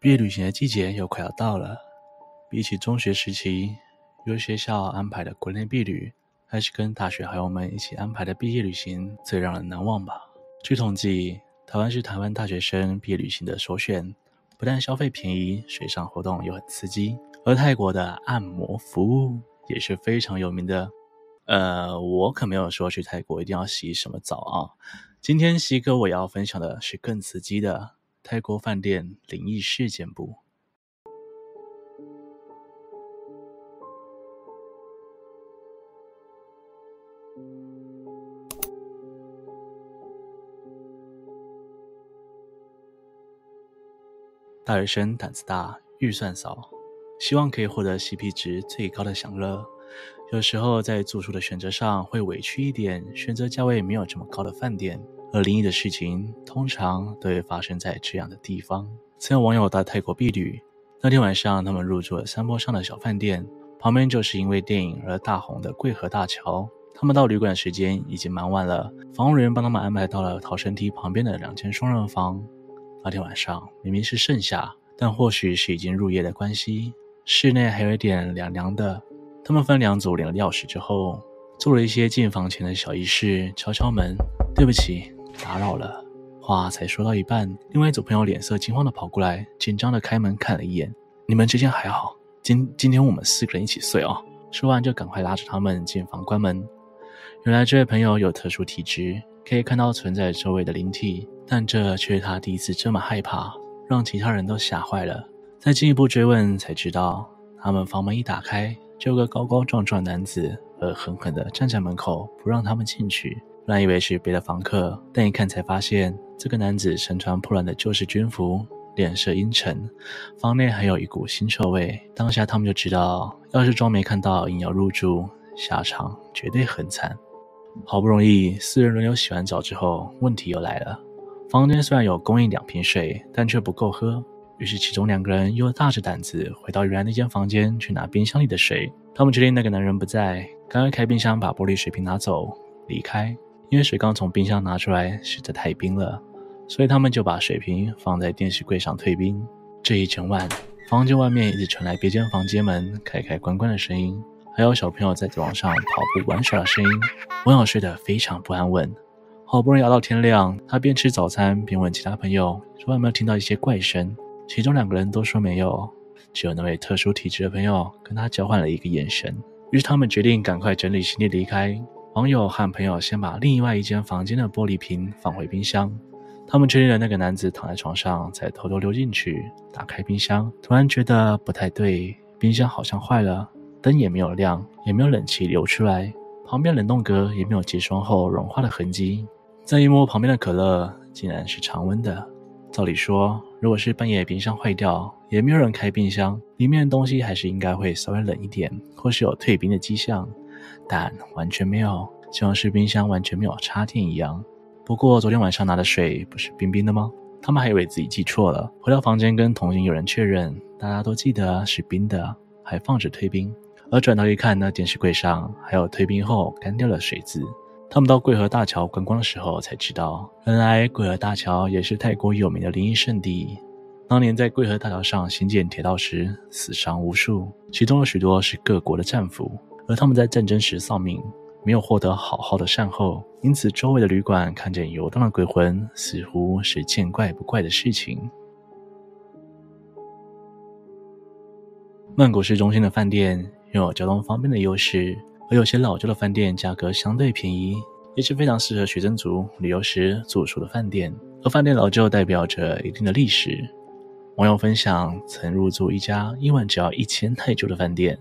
毕业旅行的季节又快要到了。比起中学时期由学校安排的国内毕旅，还是跟大学好友们一起安排的毕业旅行最让人难忘吧。据统计，台湾是台湾大学生毕业旅行的首选，不但消费便宜，水上活动又很刺激。而泰国的按摩服务也是非常有名的。呃，我可没有说去泰国一定要洗什么澡啊。今天西哥我要分享的是更刺激的。泰国饭店灵异事件簿。大学生胆子大，预算少，希望可以获得 CP 值最高的享乐。有时候在住宿的选择上会委屈一点，选择价位没有这么高的饭店。而灵异的事情通常都会发生在这样的地方。曾有网友到泰国避旅，那天晚上他们入住了山坡上的小饭店，旁边就是因为电影而大红的桂河大桥。他们到旅馆时间已经蛮晚了，房务人员帮他们安排到了逃生梯旁边的两间双人房。那天晚上明明是盛夏，但或许是已经入夜的关系，室内还有一点凉凉的。他们分两组领了钥匙之后，做了一些进房前的小仪式，敲敲门，对不起。打扰了，话才说到一半，另外一组朋友脸色惊慌地跑过来，紧张地开门看了一眼。你们之间还好？今今天我们四个人一起睡哦。说完就赶快拉着他们进房关门。原来这位朋友有特殊体质，可以看到存在周围的灵体，但这却是他第一次这么害怕，让其他人都吓坏了。再进一步追问才知道，他们房门一打开，就有个高高壮壮男子恶狠狠地站在门口，不让他们进去。本来以为是别的房客，但一看才发现，这个男子身穿破烂的旧式军服，脸色阴沉，房内还有一股腥臭味。当下他们就知道，要是装没看到，硬要入住，下场绝对很惨。好不容易四人轮流洗完澡之后，问题又来了。房间虽然有供应两瓶水，但却不够喝。于是其中两个人又大着胆子回到原来那间房间去拿冰箱里的水。他们确定那个男人不在，赶快开冰箱把玻璃水瓶拿走，离开。因为水刚从冰箱拿出来实在太冰了，所以他们就把水瓶放在电视柜上退冰。这一整晚，房间外面一直传来别间房间门开开关关的声音，还有小朋友在走廊上跑步玩耍的声音。网友睡得非常不安稳，好不容易熬到天亮，他边吃早餐边问其他朋友说有没有听到一些怪声，其中两个人都说没有，只有那位特殊体质的朋友跟他交换了一个眼神。于是他们决定赶快整理行李离开。网友和朋友先把另外一间房间的玻璃瓶放回冰箱，他们确认了那个男子躺在床上，才偷偷溜进去打开冰箱。突然觉得不太对，冰箱好像坏了，灯也没有亮，也没有冷气流出来，旁边冷冻格也没有结霜后融化的痕迹。再一摸旁边的可乐，竟然是常温的。照理说，如果是半夜冰箱坏掉，也没有人开冰箱，里面的东西还是应该会稍微冷一点，或是有退冰的迹象。但完全没有，就像是冰箱完全没有插电一样。不过昨天晚上拿的水不是冰冰的吗？他们还以为自己记错了，回到房间跟同行有人确认，大家都记得是冰的，还放着退冰。而转头一看，那电视柜上还有退冰后干掉的水渍。他们到桂河大桥观光的时候才知道，原来桂河大桥也是泰国有名的灵异圣地。当年在桂河大桥上兴建铁道时，死伤无数，其中有许多是各国的战俘。而他们在战争时丧命，没有获得好好的善后，因此周围的旅馆看见游荡的鬼魂，似乎是见怪不怪的事情。曼谷市中心的饭店拥有交通方便的优势，而有些老旧的饭店价格相对便宜，也是非常适合学生族旅游时住宿的饭店。而饭店老旧代表着一定的历史。网友分享曾入住一家一晚只要一千泰铢的饭店。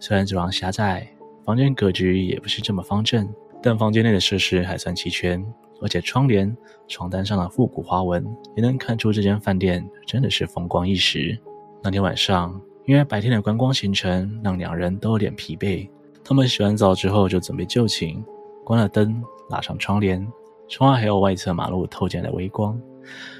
虽然走廊狭窄，房间格局也不是这么方正，但房间内的设施还算齐全，而且窗帘、床单上的复古花纹也能看出这间饭店真的是风光一时。那天晚上，因为白天的观光行程让两人都有点疲惫，他们洗完澡之后就准备就寝，关了灯，拉上窗帘，窗外还有外侧马路透进来的微光，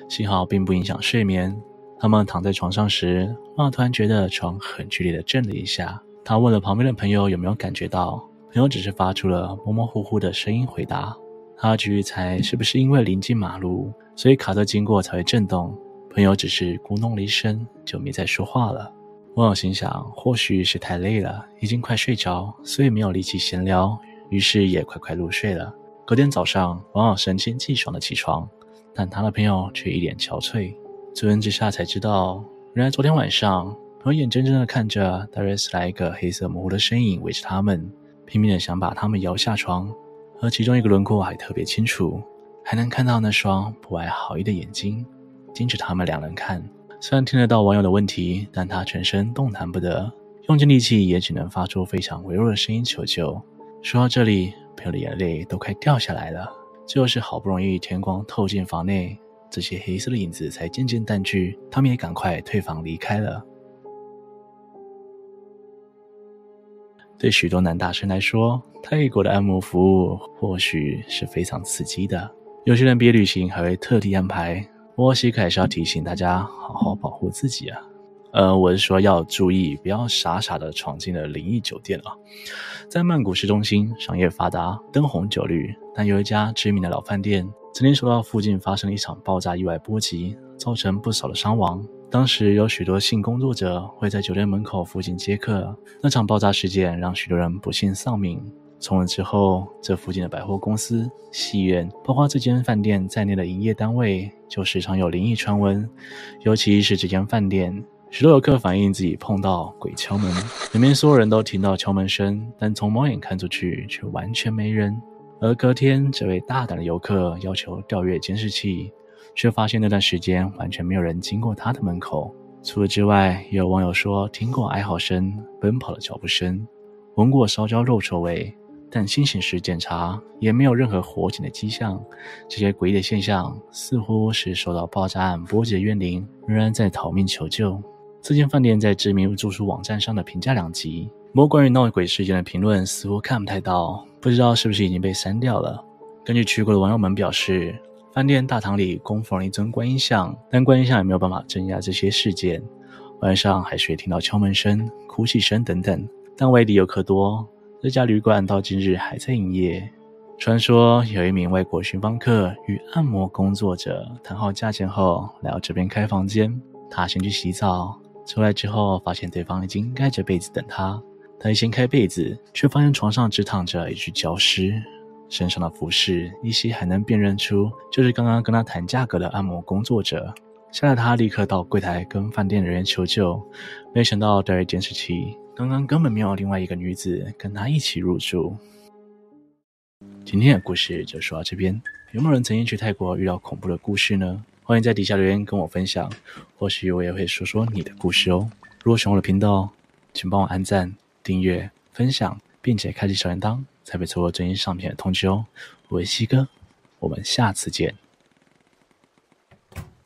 幸好并不影响睡眠。他们躺在床上时，妈突然觉得床很剧烈的震了一下。他问了旁边的朋友有没有感觉到，朋友只是发出了模模糊糊的声音回答。他继续猜是不是因为临近马路，所以卡车经过才会震动。朋友只是咕哝了一声，就没再说话了。网友心想，或许是太累了，已经快睡着，所以没有力气闲聊，于是也快快入睡了。隔天早上，网友神清气爽的起床，但他的朋友却一脸憔悴。追问之下才知道，原来昨天晚上，朋友眼睁睁的看着大约是来一个黑色模糊的身影围着他们，拼命的想把他们摇下床，而其中一个轮廓还特别清楚，还能看到那双不怀好意的眼睛，盯着他们两人看。虽然听得到网友的问题，但他全身动弹不得，用尽力气也只能发出非常微弱的声音求救。说到这里，朋友的眼泪都快掉下来了。最后是好不容易天光透进房内，这些黑色的影子才渐渐淡去，他们也赶快退房离开了。对许多男大生来说，泰国的按摩服务或许是非常刺激的，有些人毕业旅行还会特地安排。不过西克还是要提醒大家，好好保护自己啊！呃，我是说要注意，不要傻傻的闯进了灵异酒店啊。在曼谷市中心，商业发达，灯红酒绿，但有一家知名的老饭店，曾经受到附近发生一场爆炸意外波及，造成不少的伤亡。当时有许多性工作者会在酒店门口附近接客，那场爆炸事件让许多人不幸丧命。从此之后，这附近的百货公司、戏院，包括这间饭店在内的营业单位，就时常有灵异传闻。尤其是这间饭店，许多游客反映自己碰到鬼敲门，里面所有人都听到敲门声，但从猫眼看出去却完全没人。而隔天，这位大胆的游客要求调阅监视器，却发现那段时间完全没有人经过他的门口。除此之外，也有网友说听过哀嚎声、奔跑的脚步声，闻过烧焦肉臭味。但清醒时检查也没有任何火警的迹象，这些诡异的现象似乎是受到爆炸案波及的怨灵仍然在逃命求救。这间饭店在知名住宿网站上的评价两极，不过关于闹鬼事件的评论似乎看不太到，不知道是不是已经被删掉了。根据去过的网友们表示，饭店大堂里供奉了一尊观音像，但观音像也没有办法镇压这些事件。晚上还是会听到敲门声、哭泣声等等，但外地游客多。这家旅馆到今日还在营业。传说有一名外国寻访客与按摩工作者谈好价钱后，来到这边开房间。他先去洗澡，出来之后发现对方已经盖着被子等他。他一掀开被子，却发现床上只躺着一具焦尸，身上的服饰依稀还能辨认出，就是刚刚跟他谈价格的按摩工作者。吓得他立刻到柜台跟饭店人员求救，没想到调阅监视器。刚刚根本没有另外一个女子跟他一起入住。今天的故事就说到这边，有没有人曾经去泰国遇到恐怖的故事呢？欢迎在底下留言跟我分享，或许我也会说说你的故事哦。如果喜欢我的频道，请帮我按赞、订阅、分享，并且开启小铃铛，才不会错过最新上片的通知哦。我是西哥，我们下次见。